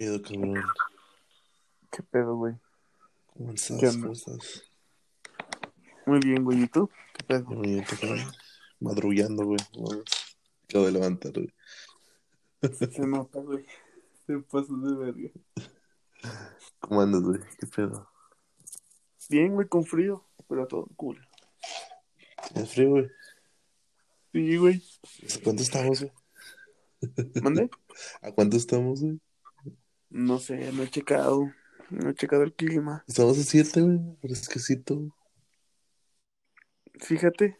pedo, cabrón? ¿Qué pedo, güey? ¿Cómo estás? ¿Qué? ¿Cómo estás? Muy bien, güey. ¿Y tú? ¿Qué pedo? Me te cabrón. Madrullando, güey. Acabo de levantar, güey. Se nota, güey. Se pasó de verga. ¿Cómo andas, güey? ¿Qué pedo? Bien, güey, con frío, pero todo cool. ¿Es frío, güey? Sí, güey. ¿A cuánto estamos, güey? ¿Mande? ¿A cuánto estamos, güey? No sé, no he checado. No he checado el clima. Estamos a 7, güey. Fresquecito. Fíjate.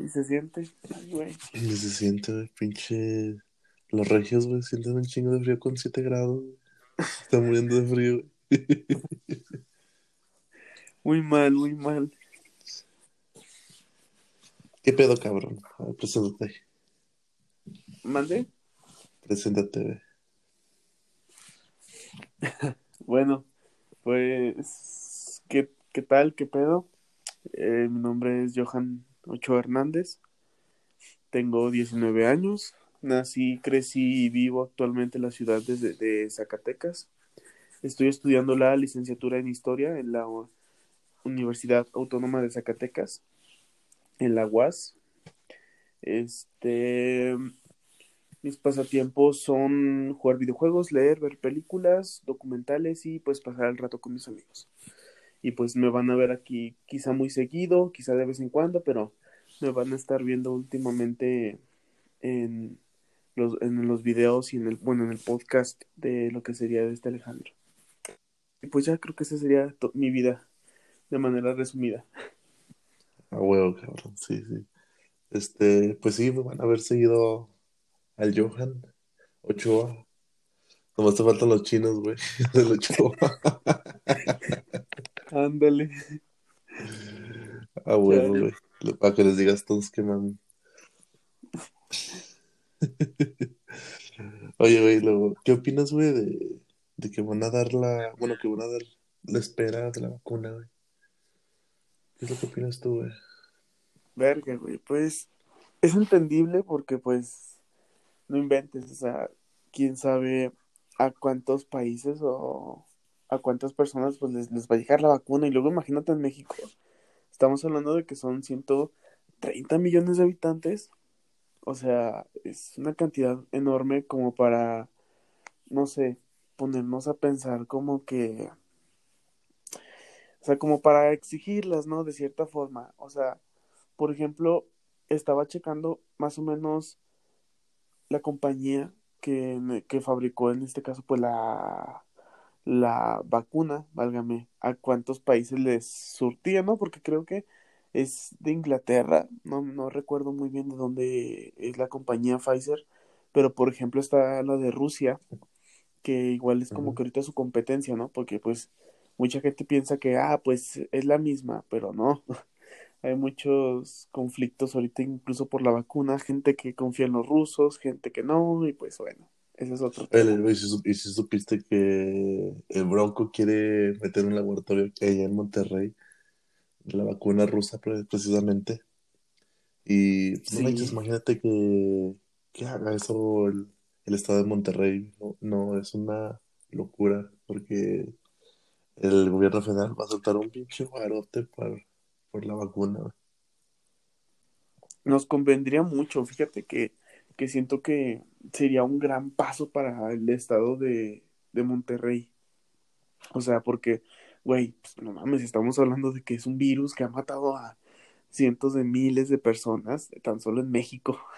Y se siente. Ay, güey. Y se siente, güey, pinche. Los regios, güey, sienten un chingo de frío con 7 grados. Están muriendo de frío. Muy mal, muy mal. ¿Qué pedo, cabrón? A ver, preséntate. ¿Mande? Preséntate, güey. Bueno, pues, ¿qué, qué tal? ¿Qué pedo? Eh, mi nombre es Johan Ochoa Hernández. Tengo 19 años. Nací, crecí y vivo actualmente en la ciudad de, de Zacatecas. Estoy estudiando la licenciatura en Historia en la Universidad Autónoma de Zacatecas, en la UAS. Este, mis pasatiempos son jugar videojuegos, leer, ver películas, documentales y pues pasar el rato con mis amigos. Y pues me van a ver aquí quizá muy seguido, quizá de vez en cuando, pero me van a estar viendo últimamente en los, en los videos y en el, bueno, en el podcast de lo que sería este Alejandro. Y pues ya creo que esa sería mi vida de manera resumida. A huevo, cabrón. Sí, sí. Este, pues sí, me van a haber seguido al Johan Ochoa. Nomás te faltan los chinos, güey. Del Ochoa. Ándale. A huevo, Ya. güey. Para que les digas todos que man. Oye, güey, luego, ¿qué opinas, güey, de, de que van a dar la, bueno, que van a dar la espera de la vacuna, güey? ¿Qué es lo que opinas tú, güey? Verga, güey. Pues es entendible porque pues no inventes, o sea, quién sabe a cuántos países o a cuántas personas pues les, les va a llegar la vacuna. Y luego imagínate en México, estamos hablando de que son 130 millones de habitantes. O sea, es una cantidad enorme como para, no sé, ponernos a pensar como que, o sea, como para exigirlas, ¿no? De cierta forma. O sea, por ejemplo, estaba checando más o menos la compañía que, que fabricó en este caso pues la, la vacuna, válgame, a cuántos países les surtía, ¿no? Porque creo que es de Inglaterra, no, no recuerdo muy bien de dónde es la compañía Pfizer, pero por ejemplo está la de Rusia, que igual es como que ahorita su competencia, ¿no? Porque pues mucha gente piensa que, ah, pues es la misma, pero no. Hay muchos conflictos ahorita incluso por la vacuna, gente que confía en los rusos, gente que no, y pues bueno, ese es otro tema. Si ¿y si supiste que el Bronco quiere meter un laboratorio hay en Monterrey, la vacuna rusa pre- precisamente? Y pues, no manches, imagínate que, que haga eso el, el estado de Monterrey. No, no, es una locura, porque el gobierno federal va a soltar un pinche barote por, por la vacuna. güey. nos convendría mucho, fíjate que, que siento que sería un gran paso para el estado de, de Monterrey. O sea, porque, güey, pues, no mames, estamos hablando de que es un virus que ha matado a cientos de miles de personas, tan solo en México.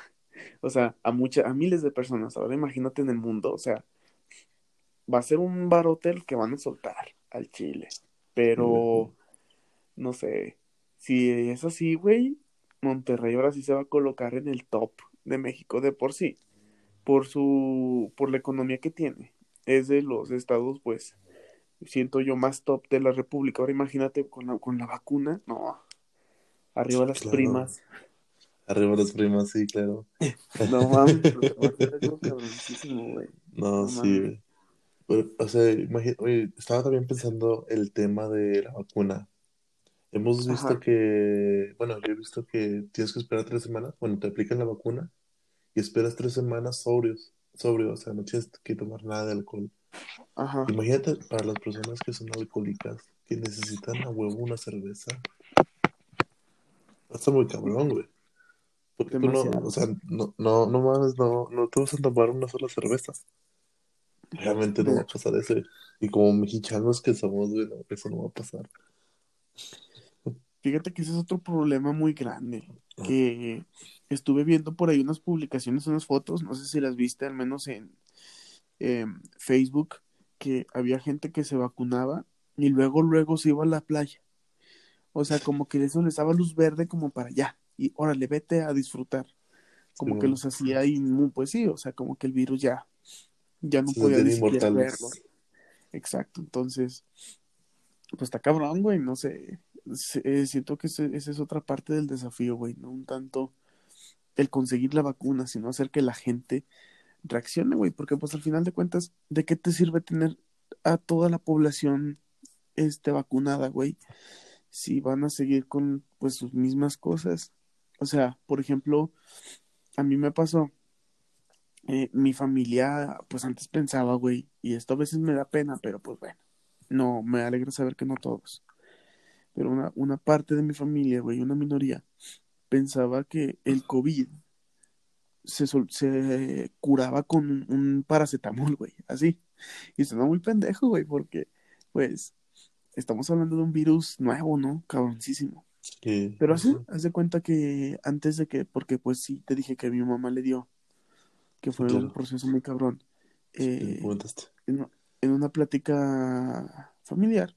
O sea, a muchas, a miles de personas. Ahora imagínate en el mundo, o sea, va a ser un barote el que van a soltar al Chile. Pero, no sé, si es así, güey, Monterrey ahora sí se va a colocar en el top de México de por sí, por su, por la economía que tiene. Es de los estados, pues, siento yo más top de la República. Ahora imagínate con la, con la vacuna, no, arriba las Claro. primas. Arriba las primas, sí, claro. No mames, güey. No, No sí, güey. O sea, estaba también pensando el tema de la vacuna. Hemos visto Ajá. que, bueno, yo he visto que tienes que esperar tres semanas, bueno, te aplican la vacuna y esperas tres semanas sobrios, sobrio, o sea, no tienes que tomar nada de alcohol. Ajá. Imagínate para las personas que son alcohólicas, que necesitan a huevo una cerveza. Está muy cabrón, güey. Porque tú no, o sea, no, no, no mames, no, no te vas a tomar una sola cerveza. Realmente no va a pasar eso. Y como mexicanos que somos, güey, no, eso no va a pasar. Fíjate que ese es otro problema muy grande, que estuve viendo por ahí unas publicaciones, unas fotos, no sé si las viste, al menos en em, Facebook, que había gente que se vacunaba y luego, luego se iba a la playa. O sea, como que eso les daba luz verde como para allá, y órale, vete a disfrutar. Sí, Como que los hacía inmu, pues sí, o sea, como que el virus ya, ya no Se podía ni verlo. Exacto, entonces, pues está cabrón, güey, no sé. Eh, siento que ese- esa es otra parte del desafío, güey, no un tanto el conseguir la vacuna, sino hacer que la gente reaccione, güey, porque pues al final de cuentas, ¿de qué te sirve tener a toda la población este vacunada, güey? Si van a seguir con pues sus mismas cosas. O sea, por ejemplo, a mí me pasó, eh, mi familia, pues antes pensaba, güey, y esto a veces me da pena, pero pues bueno, no, me alegra saber que no todos. Pero una, una parte de mi familia, güey, una minoría, pensaba que el COVID se, sol- se curaba con un, paracetamol, güey, así. Y suena muy pendejo, güey, porque, pues, estamos hablando de un virus nuevo, ¿no? Cabroncísimo. Sí, Pero así, haz de cuenta que antes de que, porque pues sí, te dije que mi mamá le dio, que fue un proceso muy cabrón. Eh, en, en una plática familiar,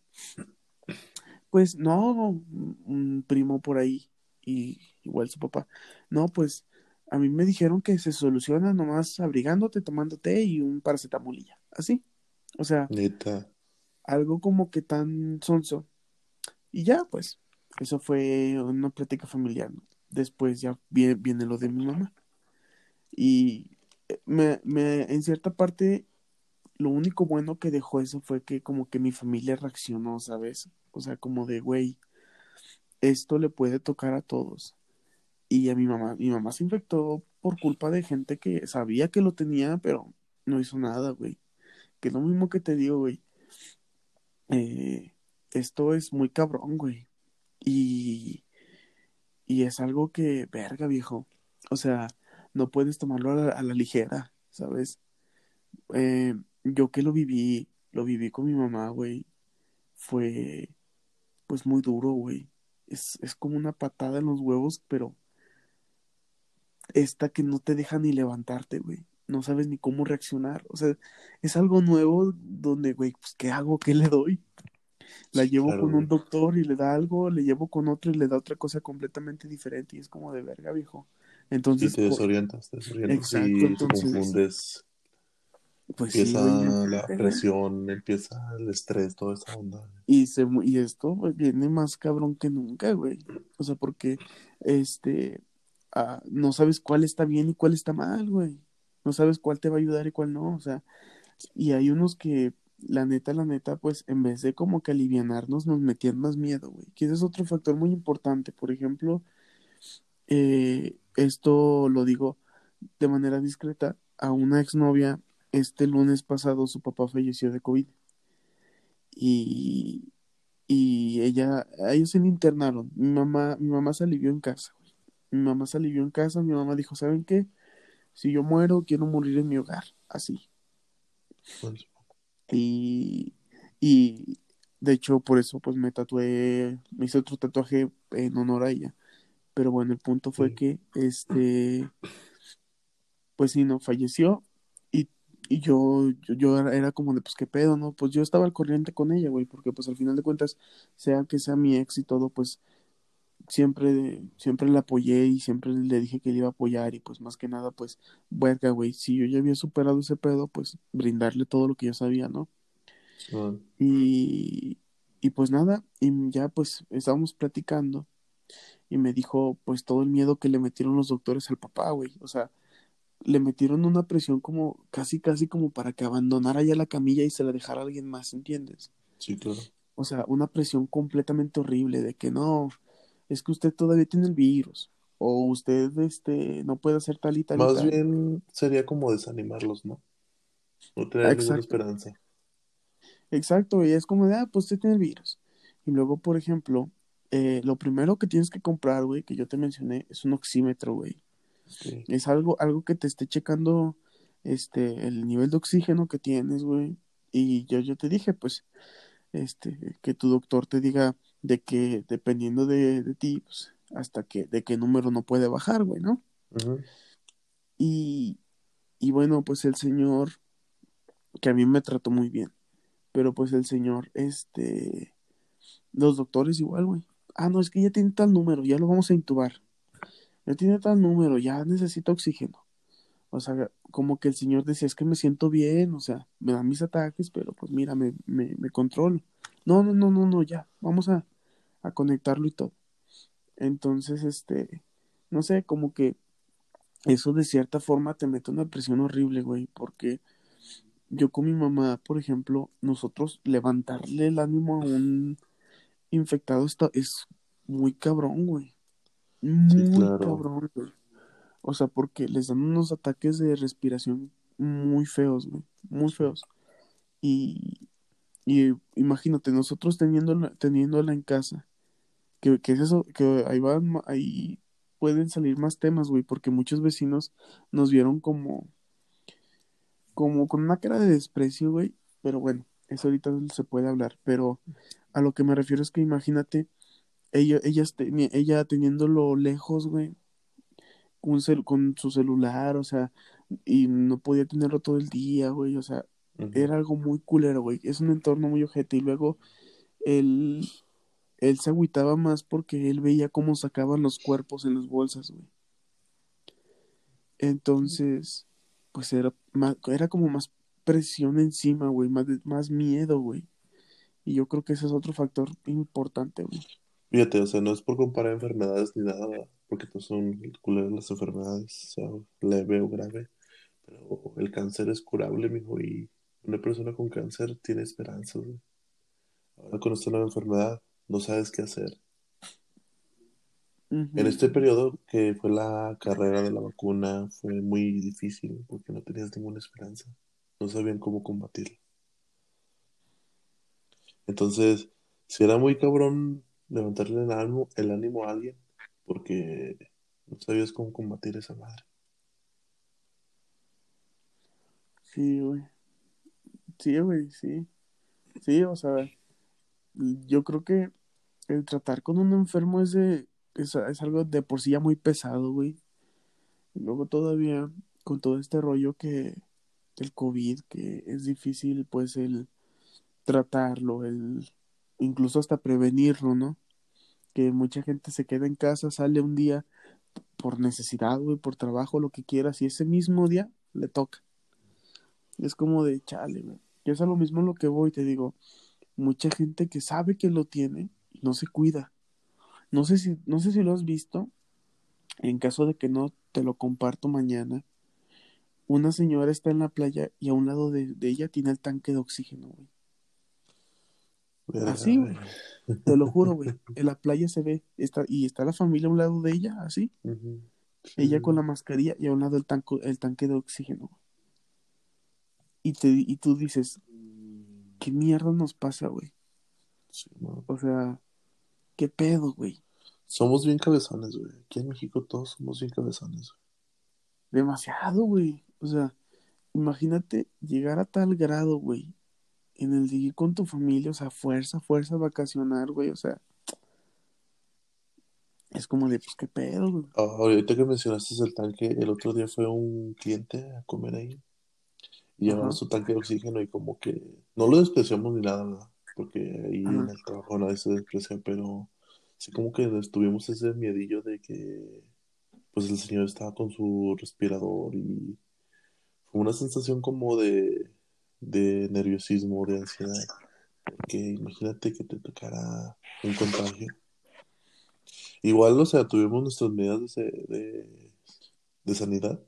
pues no, un un primo por ahí y igual su papá, no, pues a mí me dijeron que se soluciona nomás abrigándote, tomando té y un paracetamolilla, así, o sea, Neta. algo como que tan sonso. Y ya, pues, eso fue una plática familiar. Después ya viene, viene lo de mi mamá. Y eh, me, me, en cierta parte, lo único bueno que dejó eso fue que como que mi familia reaccionó, ¿sabes? O sea, como de, güey, esto le puede tocar a todos. Y a mi mamá, mi mamá se infectó por culpa de gente que sabía que lo tenía, pero no hizo nada, güey. Que es lo mismo que te digo, güey. Eh, esto es muy cabrón, güey. Y, y es algo que, verga, viejo. O sea, no puedes tomarlo a la, ligera, ¿sabes? Eh, yo que lo viví, lo viví con mi mamá, güey. Fue, pues, muy duro, güey. Es, es como una patada en los huevos, pero esta que no te deja ni levantarte, güey. No sabes ni cómo reaccionar. O sea, es algo nuevo donde, güey, pues, ¿qué hago? ¿Qué le doy? La llevo claro, con un doctor y le da algo, le llevo con otro y le da otra cosa completamente diferente y es como de verga, viejo. Entonces, te por... desorientas, te desorientas exacto, y te entonces, confundes. Pues sí, Empieza la presión, empieza el estrés, toda esa onda. Y, se, y esto güey, viene más cabrón que nunca, güey. O sea, porque este ah, no sabes cuál está bien y cuál está mal, güey. No sabes cuál te va a ayudar y cuál no. O sea, y hay unos que, la neta, la neta, pues en vez de como que alivianarnos, nos metían más miedo, güey. Que ese es otro factor muy importante. Por ejemplo, eh, esto lo digo de manera discreta. A una exnovia, este lunes pasado, su papá falleció de COVID. Y, y ella, ellos se le internaron. Mi mamá, mi mamá se alivió en casa, güey. Mi mamá se alivió en casa. Mi mamá dijo, ¿saben qué? Si yo muero, quiero morir en mi hogar. Así. Pues, Y, y de hecho, por eso, pues me tatué, me hice otro tatuaje en honor a ella. Pero bueno, el punto fue sí, que, este, pues sí, no, falleció. Y, yo, yo, yo era, como de, pues, ¿qué pedo, no? Pues yo estaba al corriente con ella, güey, porque pues al final de cuentas, sea que sea mi ex y todo, pues siempre, siempre la apoyé y siempre le dije que le iba a apoyar y pues más que nada, pues, verga, güey, si yo ya había superado ese pedo, pues brindarle todo lo que yo sabía, ¿no? Y, y pues nada, y ya pues estábamos platicando y me dijo pues todo el miedo que le metieron los doctores al papá, güey. O sea, le metieron una presión como casi, casi como para que abandonara ya la camilla y se la dejara a alguien más, ¿entiendes? sí, claro. O sea, una presión completamente horrible de que no, es que usted todavía tiene el virus o usted este no puede hacer tal y tal y Más tal. bien sería como desanimarlos, ¿no? No tener ninguna esperanza. Exacto, y es como de, ah, pues usted tiene el virus. Y luego, por ejemplo, eh, lo primero que tienes que comprar, güey, que yo te mencioné, es un oxímetro, güey. Sí. Es algo, algo que te esté checando este, el nivel de oxígeno que tienes, güey. Y yo, yo te dije, pues, este, que tu doctor te diga de que dependiendo de, de ti, pues, hasta que, de qué número no puede bajar, güey, ¿no? Y, y bueno, pues el señor, que a mí me trató muy bien, pero pues el señor, este, los doctores igual, güey. Ah, no, es que ya tiene tal número, ya lo vamos a intubar. Ya tiene tal número, ya necesita oxígeno. O sea, como que el señor decía, es que me siento bien, o sea, me dan mis ataques, pero pues mira, me, me, me controlo. No, no, no, no, no, ya, vamos a, a conectarlo y todo. Entonces, este, no sé, como que eso de cierta forma te mete una presión horrible, güey, porque yo con mi mamá, por ejemplo, nosotros levantarle el ánimo a un infectado está, es muy cabrón, güey. Sí, Muy claro. cabrón, güey. O sea, porque les dan unos ataques de respiración muy feos, güey. Muy Sí. feos. Y, y imagínate, nosotros teniéndola, teniéndola en casa, que, que es eso, que ahí van, ahí pueden salir más temas, güey, porque muchos vecinos nos vieron como, como con una cara de desprecio, güey. Pero bueno, eso ahorita se puede hablar. Pero a lo que me refiero es que imagínate, ella, ellas teni- ella teniéndolo lejos, güey, un cel- con su celular, o sea, y no podía tenerlo todo el día, güey, o sea, era algo muy culero, güey. Es un entorno muy ojete. Y luego él, él se agüitaba más porque él veía cómo sacaban los cuerpos en las bolsas, güey. Entonces, pues era, más, era como más presión encima, güey, más, más miedo, güey. Y yo creo que ese es otro factor importante, güey. Fíjate, o sea, no es por comparar enfermedades ni nada, porque pues son culeras las enfermedades, o sea, leve o grave, pero el cáncer es curable, mijo, y una persona con cáncer tiene esperanzas. Ahora con esta nueva enfermedad, no sabes qué hacer. En este periodo que fue la carrera de la vacuna, fue muy difícil porque no tenías ninguna esperanza, no sabían cómo combatirla. Entonces, si era muy cabrón levantarle el ánimo, el ánimo a alguien, porque no sabías cómo combatir esa madre. Sí, güey. Sí, güey, sí. Sí, o sea, yo creo que el tratar con un enfermo es de, es, algo de por sí ya muy pesado, güey. Luego todavía con todo este rollo que el COVID, que es difícil, pues, el tratarlo, el incluso hasta prevenirlo, ¿no? Que mucha gente se queda en casa, sale un día por necesidad, güey, por trabajo, lo que quieras, y ese mismo día le toca. Es como de chale, güey. Yo es a lo mismo lo que voy, te digo, mucha gente que sabe que lo tiene y no se cuida. No sé si, no sé si lo has visto, en caso de que no te lo comparto mañana. Una señora está en la playa y a un lado de, de ella tiene el tanque de oxígeno, güey. Así, güey. Te lo juro, güey. En la playa se ve, está, y está la familia a un lado de ella, así. Ella con la mascarilla y a un lado el, tanco, el tanque de oxígeno. güey. Y, te, y tú dices, ¿qué mierda nos pasa, güey? sí. O sea, ¿qué pedo, güey? Somos bien cabezones, güey. Aquí en México todos somos bien cabezones, Demasiado, güey. O sea, imagínate llegar a tal grado, güey, en el de ir con tu familia, o sea, fuerza, fuerza a vacacionar, güey. O sea, es como de, pues, ¿qué pedo, güey? Ah, ahorita que mencionaste el tanque, el otro día fue un cliente a comer ahí y llevaba su tanque de oxígeno y como que no lo despreciamos ni nada, ¿verdad? Porque ahí en el trabajo nadie se desprecia, pero sí como que tuvimos ese miedillo de que pues el señor estaba con su respirador y fue una sensación como de, de nerviosismo, de ansiedad, porque imagínate que te tocara un contagio. Igual, o sea, tuvimos nuestras medidas de, de, de sanidad.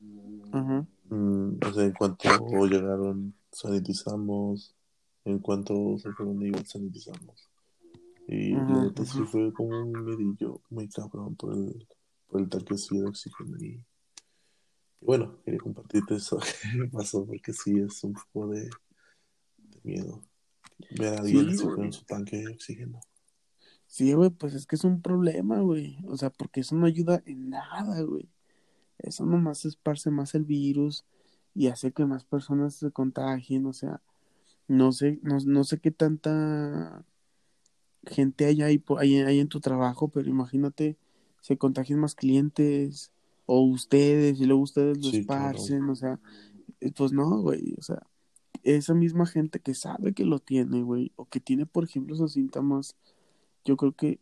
Mm, o sea, en cuanto llegaron, sanitizamos. En cuanto se fueron, igual sanitizamos. Y la ajá, neta sí fue como un medillo muy cabrón por el, por el tanque de oxígeno. Y bueno, quería compartirte eso que pasó porque sí es un poco de, de miedo ver a alguien Sí, con su tanque de oxígeno. Sí, güey, pues es que es un problema, güey. O sea, porque eso no ayuda en nada, güey. Eso nomás esparce más el virus y hace que más personas se contagien. O sea, no sé, no, no sé qué tanta gente hay ahí, hay, hay en tu trabajo, pero imagínate, se contagian más clientes o ustedes y luego ustedes lo Sí, claro. O sea, eh, pues no, güey. O sea, esa misma gente que sabe que lo tiene, güey, o que tiene, por ejemplo, esos síntomas, yo creo que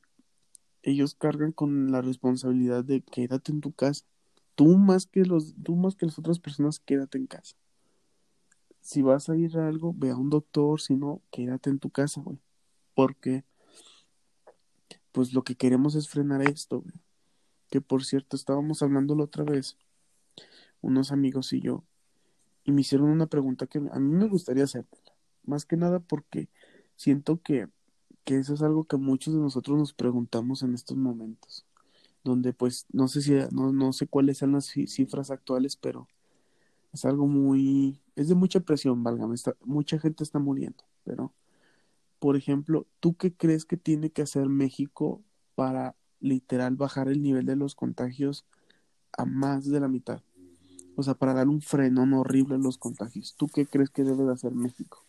ellos cargan con la responsabilidad de quédate en tu casa. Tú más que los, tú más que las otras personas, quédate en casa. Si vas a ir a algo, ve a un doctor, si no, quédate en tu casa, güey. Porque, pues lo que queremos es frenar esto, güey. Que por cierto, estábamos hablando la otra vez, unos amigos y yo, y me hicieron una pregunta que a mí me gustaría hacértela. Más que nada porque siento que, que eso es algo que muchos de nosotros nos preguntamos en estos momentos. Donde pues no sé si, no, no sé cuáles son las ci- cifras actuales, pero es algo muy, es de mucha presión, válgame, está, mucha gente está muriendo. Pero, por ejemplo, ¿tú qué crees que tiene que hacer México para literal bajar el nivel de los contagios a más de la mitad? O sea, para dar un frenón horrible a los contagios. ¿Tú qué crees que debe de hacer México?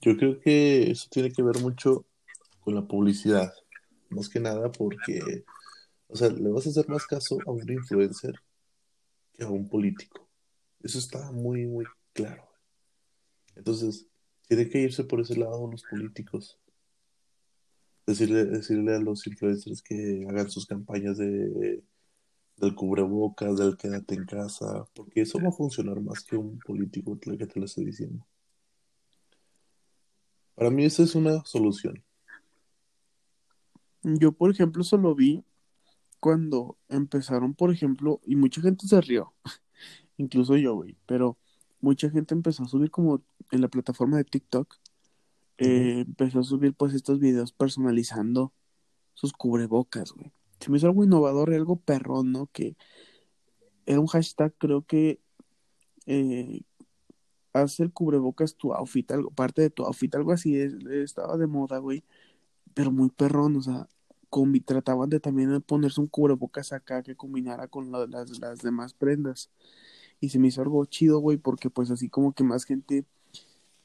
Yo creo que eso tiene que ver mucho con la publicidad. Más que nada porque, o sea, le vas a hacer más caso a un influencer que a un político. Eso está muy, muy claro. Entonces, tiene que irse por ese lado los políticos. Decirle, decirle a los influencers que hagan sus campañas de, del cubrebocas, del quédate en casa, porque eso va a funcionar más que un político que te lo esté diciendo. Para mí esa es una solución. Yo, por ejemplo, solo vi cuando empezaron, por ejemplo, y mucha gente se rió, incluso yo, güey, pero mucha gente empezó a subir como en la plataforma de TikTok, eh, empezó a subir pues estos videos personalizando sus cubrebocas, güey. Se me hizo algo innovador y algo perrón, ¿no? Que era un hashtag, creo que eh, el cubrebocas tu outfit, algo, parte de tu outfit, algo así, es- estaba de moda, güey, pero muy perrón, o sea, trataban de también ponerse un cubrebocas acá que combinara con la- las, las demás prendas. Y se me hizo algo chido, güey, porque pues así como que más gente,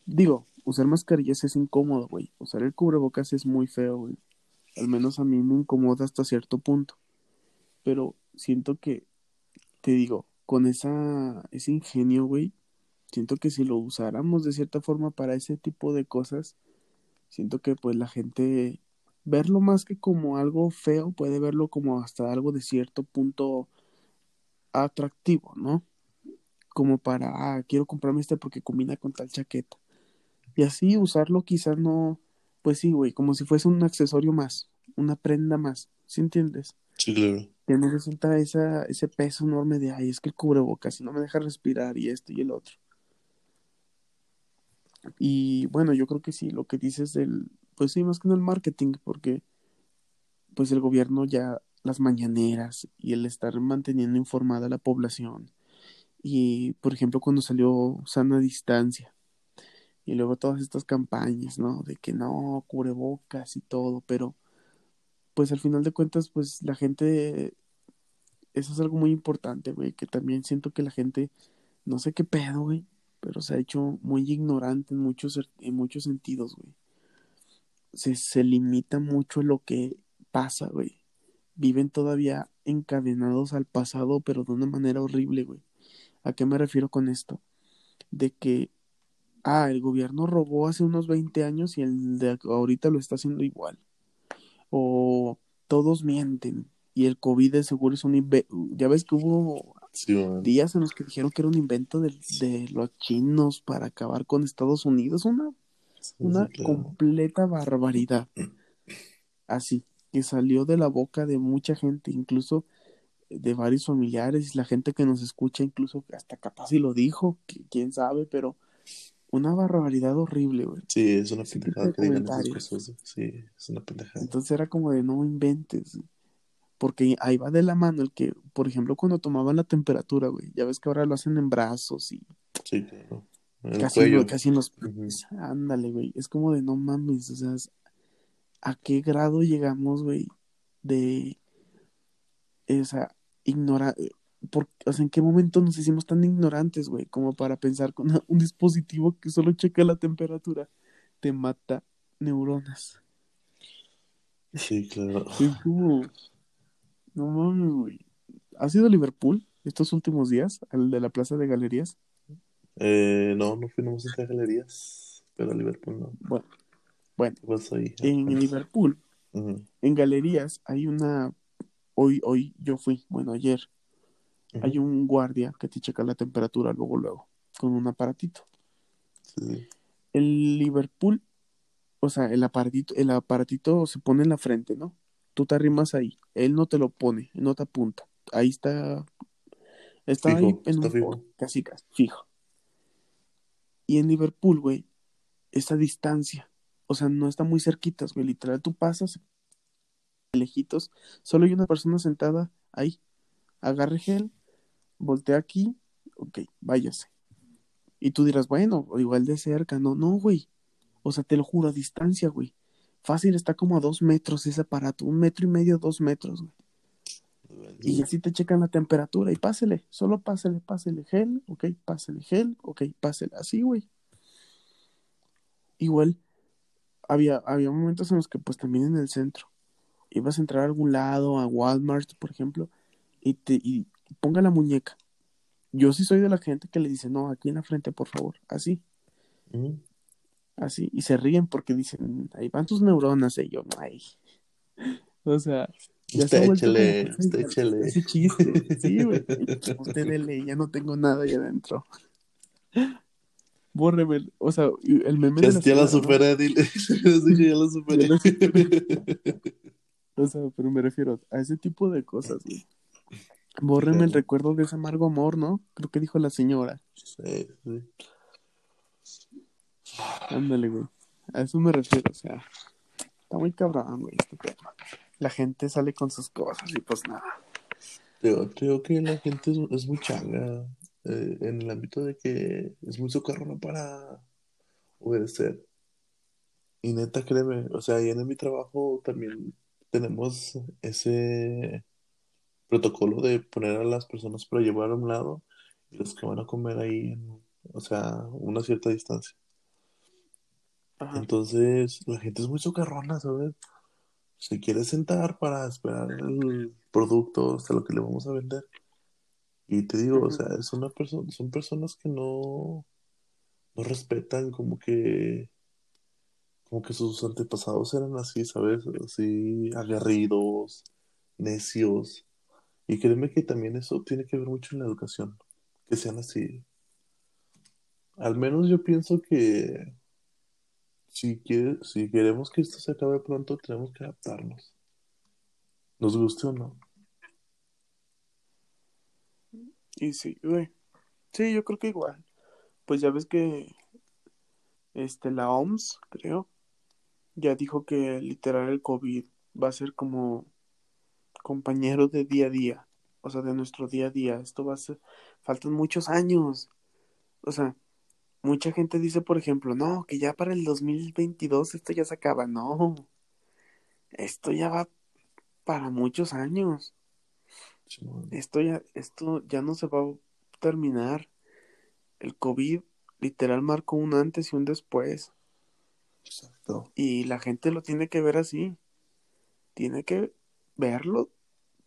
digo, usar mascarillas es incómodo, güey, usar el cubrebocas es muy feo, güey. Al menos a mí me incomoda hasta cierto punto, pero siento que, te digo, con esa, ese ingenio, güey, siento que si lo usáramos de cierta forma para ese tipo de cosas, siento que pues la gente verlo más que como algo feo, puede verlo como hasta algo de cierto punto atractivo, ¿no? Como para, ah, quiero comprarme este porque combina con tal chaqueta. Y así usarlo quizás no, pues sí, güey, como si fuese un accesorio más, una prenda más, ¿sí entiendes? Sí, claro. Que no resulta esa, ese peso enorme de, ay, es que el cubrebocas y no me deja respirar y esto y el otro. Y bueno, yo creo que sí, lo que dices del, pues sí, más que en el marketing, porque pues el gobierno ya las mañaneras y el estar manteniendo informada a la población y por ejemplo cuando salió sana distancia y luego todas estas campañas, ¿no? De que no, cubrebocas y todo, pero pues al final de cuentas pues la gente, eso es algo muy importante, güey, que también siento que la gente, no sé qué pedo, güey, pero se ha hecho muy ignorante en muchos, en muchos sentidos, güey. Se, se limita mucho lo que pasa, güey. Viven todavía encadenados al pasado, pero de una manera horrible, güey. ¿A qué me refiero con esto? De que, ah, el gobierno robó hace unos 20 años y el de ahorita lo está haciendo igual. O todos mienten y el COVID de seguro es un invento. Ya ves que hubo Sí, días en los que dijeron que era un invento de, de los chinos para acabar con Estados Unidos. Una, Sí, una sí, claro. completa barbaridad. Así, que salió de la boca de mucha gente, incluso de varios familiares, la gente que nos escucha, incluso hasta capaz y lo dijo, que- quién sabe, pero una barbaridad horrible, güey. Sí, es una pendejada de que digan esas cosas. Sí, es una pendejada. Entonces era como de no inventes. Porque ahí va de la mano el que, por ejemplo, cuando tomaban la temperatura, güey, ya ves que ahora lo hacen en brazos y Sí, claro. El casi, cuello. casi en los. Ándale, güey. Es como de no mames, o sea, ¿a qué grado llegamos, güey? De esa ignora por, o sea, ¿en qué momento nos hicimos tan ignorantes, güey? Como para pensar con una- un dispositivo que solo checa la temperatura te mata neuronas. Sí, claro. Es como, no mames, güey. ¿Has ido a Liverpool estos últimos días? Al de la plaza de galerías. Eh, no, no fuimos a galerías, pero a Liverpool no. Bueno, bueno, en Liverpool, en galerías, hay una. Hoy, hoy yo fui, bueno, ayer. Hay un guardia que te checa la temperatura luego, luego, con un aparatito. Sí. El Liverpool, o sea, el aparatito, el aparatito se pone en la frente, ¿no? Tú te arrimas ahí, él no te lo pone, no te apunta. Ahí está, está Fijo, ahí en está un fijo. casi, casi, fijo. Y en Liverpool, güey, esa distancia, o sea, no está muy cerquitas, güey, literal, tú pasas lejitos, solo hay una persona sentada ahí, agarre gel, voltea aquí, ok, váyase. Y tú dirás, bueno, igual de cerca, no, no, güey. O sea, te lo juro, a distancia, güey. Fácil está como a dos metros ese aparato, un metro y medio, dos metros, güey. Y así te checan la temperatura y pásele, solo pásele, pásele gel, ok, pásele gel, ok, pásele, así, güey. Igual, había, había momentos en los que pues también en el centro, ibas a entrar a algún lado, a Walmart, por ejemplo, y te, y ponga la muñeca. Yo sí soy de la gente que le dice, no, aquí en la frente, por favor, así, Ujú. así, y se ríen porque dicen, ahí van tus neuronas, y yo, ay. O sea, ya se Usted vuelto échele, ese- usted échele. ese chiste. Sí, güey. Usted dele, ya no tengo nada ahí adentro. Bórreme, o sea, el meme de Ya, la ya la señora, ¿no? superé, dile. Superé. Ya la superé. O sea, pero me refiero a ese tipo de cosas, güey. Bórreme el Claro. recuerdo de ese amargo amor, ¿no? Creo que dijo la señora. Sí, sí. Ándale, güey. A eso me refiero, o sea. Está muy cabrón, güey, este tema. La gente sale con sus cosas y pues nada. Yo creo que la gente es, es muy changa eh, en el ámbito de que es muy socarrona para obedecer. Y neta, créeme, o sea, ahí en mi trabajo también tenemos ese protocolo de poner a las personas para llevar a un lado y los que van a comer ahí, en, o sea, una cierta distancia. Ajá. Entonces, la gente es muy socarrona, ¿sabes? Se quiere sentar para esperar el producto hasta lo que le vamos a vender. Y te digo, o sea, es una persona, son personas que no, no respetan como que, como que sus antepasados eran así, ¿sabes? Así aguerridos, necios. Y créeme que también eso tiene que ver mucho en la educación, que sean así. Al menos yo pienso que si quiere, si queremos que esto se acabe pronto, tenemos que adaptarnos. Nos guste o no. Y sí, güey. Sí, yo creo que igual. Pues ya ves que este la OMS, creo, ya dijo que literal el COVID va a ser como compañero de día a día, o sea, de nuestro día a día. Esto va a ser, faltan muchos años. O sea, mucha gente dice, por ejemplo, no, que ya para el 2022 esto ya se acaba. No, esto ya va para muchos años. Esto ya, esto ya no se va a terminar. El COVID literal marcó un antes y un después. Exacto. Y la gente lo tiene que ver así. Tiene que verlo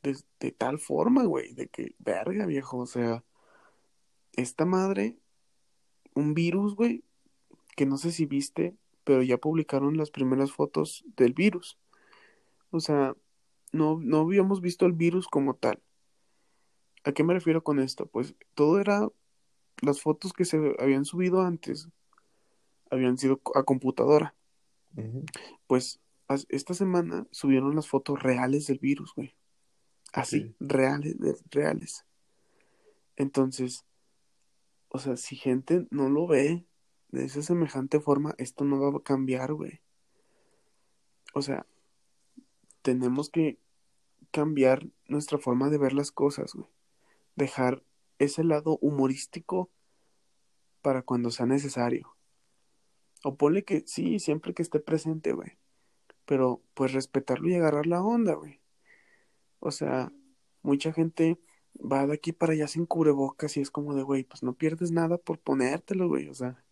de, de tal forma, güey, de que, verga, viejo, o sea, esta madre, un virus, güey, que no sé si viste, pero ya publicaron las primeras fotos del virus. O sea, no, no habíamos visto el virus como tal. ¿A qué me refiero con esto? Pues todo era las fotos que se habían subido antes, habían sido a computadora. Pues esta semana subieron las fotos reales del virus, güey. Así, reales, reales. Entonces, o sea, si gente no lo ve de esa semejante forma, esto no va a cambiar, güey. O sea, tenemos que cambiar nuestra forma de ver las cosas, güey. Dejar ese lado humorístico para cuando sea necesario. O ponle que sí, siempre que esté presente, güey. Pero pues respetarlo y agarrar la onda, güey. O sea, mucha gente va de aquí para allá sin cubrebocas y es como de, güey, pues no pierdes nada por ponértelo, güey. O sea,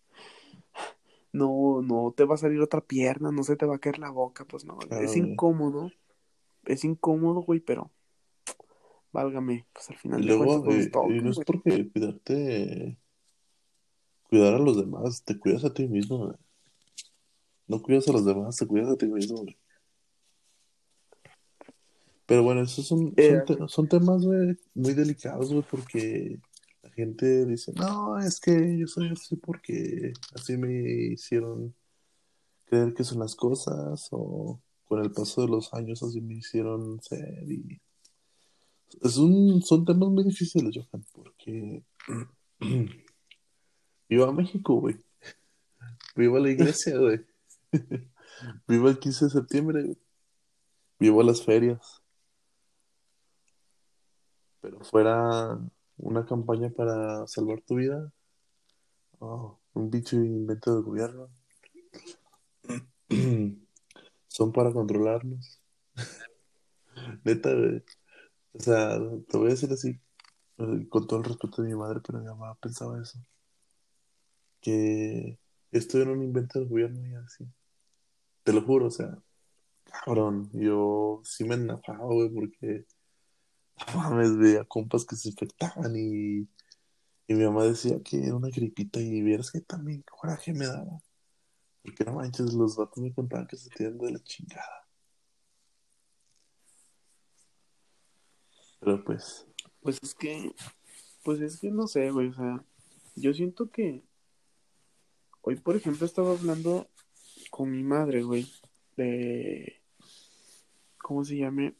no, no te va a salir otra pierna, no se te va a caer la boca, pues no. Claro, es incómodo. Es incómodo, güey, pero válgame, pues al final Y de luego, cuentas nos eh, toca, y no es güey. porque cuidarte, cuidar a los demás, te cuidas a ti mismo, güey. No cuidas a los demás, te cuidas a ti mismo, güey. Pero bueno, esos son, Eh, son, te- son temas, güey, muy delicados, güey, porque la gente dice, no, es que yo soy así porque así me hicieron creer que son las cosas, o con el paso de los años así me hicieron ser, y es un, son temas muy difíciles, Johan, porque vivo a México, güey, vivo a la iglesia, güey, vivo el 15 de septiembre, güey, vivo a las ferias. Pero fuera una campaña para salvar tu vida, oh, un bicho invento del gobierno, son para controlarnos. Neta, güey. O sea, te voy a decir así, eh, con todo el respeto de mi madre, pero mi mamá pensaba eso. Que esto era un invento del gobierno y así. Te lo juro, o sea, cabrón, yo sí me enojaba, güey, porque mames, veía compas que se infectaban y, y mi mamá decía que era una gripita y vieras que también coraje me daba. Porque no manches, los vatos me contaban que se tiran de la chingada. Pero pues, Pues es que, pues es que no sé, güey, o sea, yo siento que hoy, por ejemplo, estaba hablando con mi madre, güey, de, ¿cómo se llame?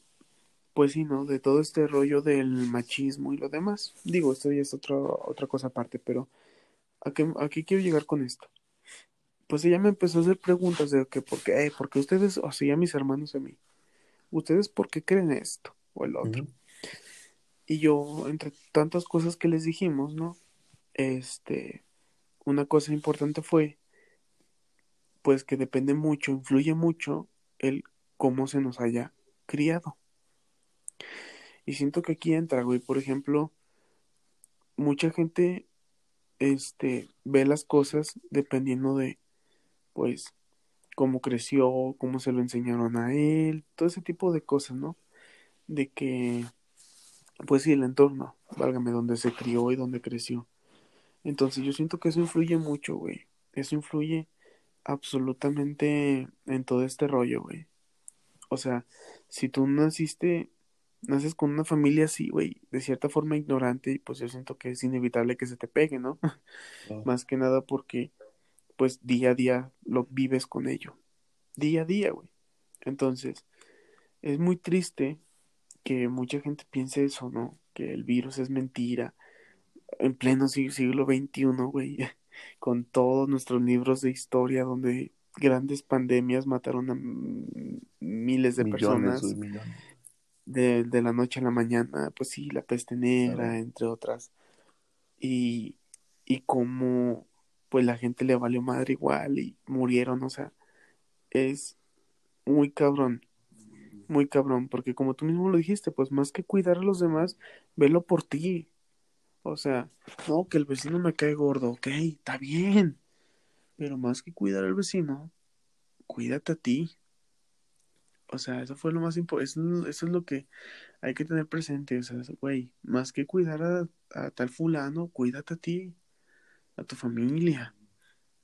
Pues sí, ¿no? De todo este rollo del machismo y lo demás. Digo, esto ya es otra otra cosa aparte, pero ¿a qué, a qué quiero llegar con esto? Pues ella me empezó a hacer preguntas de que, ¿por qué? ¿por qué ustedes, o sea, ya mis hermanos a mí, ¿ustedes por qué creen esto o el otro? Y yo, entre tantas cosas que les dijimos, ¿no? Este, una cosa importante fue, pues que depende mucho, influye mucho el cómo se nos haya criado. Y siento que aquí entra, güey, por ejemplo, mucha gente, este, ve las cosas dependiendo de, pues, cómo creció, cómo se lo enseñaron a él, todo ese tipo de cosas, ¿no? De que, pues sí, el entorno, válgame, donde se crió y donde creció. Entonces yo siento que eso influye mucho, güey. Eso influye absolutamente en todo este rollo, güey. O sea, si tú naciste, naces con una familia así, güey, de cierta forma ignorante, pues yo siento que es inevitable que se te pegue, ¿no? Más que nada porque, pues día a día lo vives con ello. Día a día, güey. Entonces, es muy triste que mucha gente piense eso, ¿no? Que el virus es mentira. En pleno sig- siglo XXI, güey, con todos nuestros libros de historia donde grandes pandemias mataron a miles de millones, personas millones. De, de la noche a la mañana, pues sí, la peste negra, Claro. entre otras. Y, y como pues la gente le valió madre igual y murieron, o sea, es muy cabrón, muy cabrón, porque como tú mismo lo dijiste, pues más que cuidar a los demás, velo por ti. O sea, no, que el vecino me cae gordo, ok, está bien, pero más que cuidar al vecino, cuídate a ti. O sea, eso fue lo más importante, eso, es lo que hay que tener presente, o sea, güey, más que cuidar a, a tal fulano, cuídate a ti, a tu familia.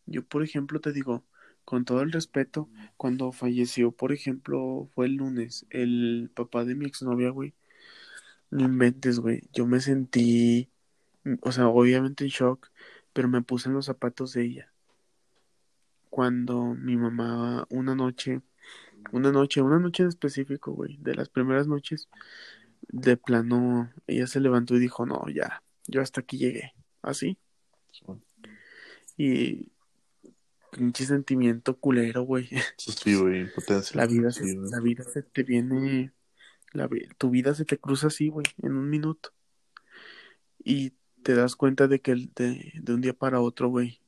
Yo, por ejemplo, te digo, con todo el respeto, cuando falleció, por ejemplo, fue el lunes, el papá de mi exnovia, güey, no inventes, güey, yo me sentí, o sea, obviamente en shock, pero me puse en los zapatos de ella. Cuando mi mamá, una noche, una noche, una noche en específico, güey, de las primeras noches, de plano, ella se levantó y dijo, no, ya, yo hasta aquí llegué, así, y pinche sentimiento culero, güey. Sí, güey, impotencia. La vida, se, güey. la vida se te viene La, tu vida se te cruza así, güey, en un minuto. Y te das cuenta de que de, de un día para otro, güey,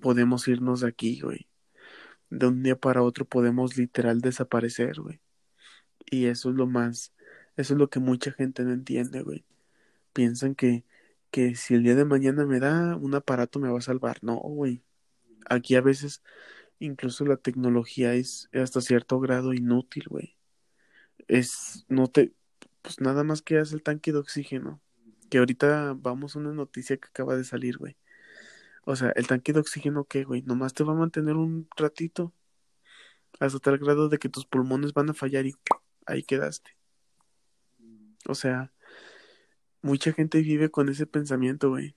podemos irnos de aquí, güey. De un día para otro podemos literal desaparecer, güey. Y eso es lo más, eso es lo que mucha gente no entiende, güey. Piensan que, que si el día de mañana me da un aparato me va a salvar. No, güey. Aquí a veces incluso la tecnología es hasta cierto grado inútil, güey. Es, no te, pues nada más que hace el tanque de oxígeno. Que ahorita vamos a una noticia que acaba de salir, güey. O sea, el tanque de oxígeno, ¿qué, güey? Nomás te va a mantener un ratito. Hasta tal grado de que tus pulmones van a fallar y ahí quedaste. O sea, mucha gente vive con ese pensamiento, güey.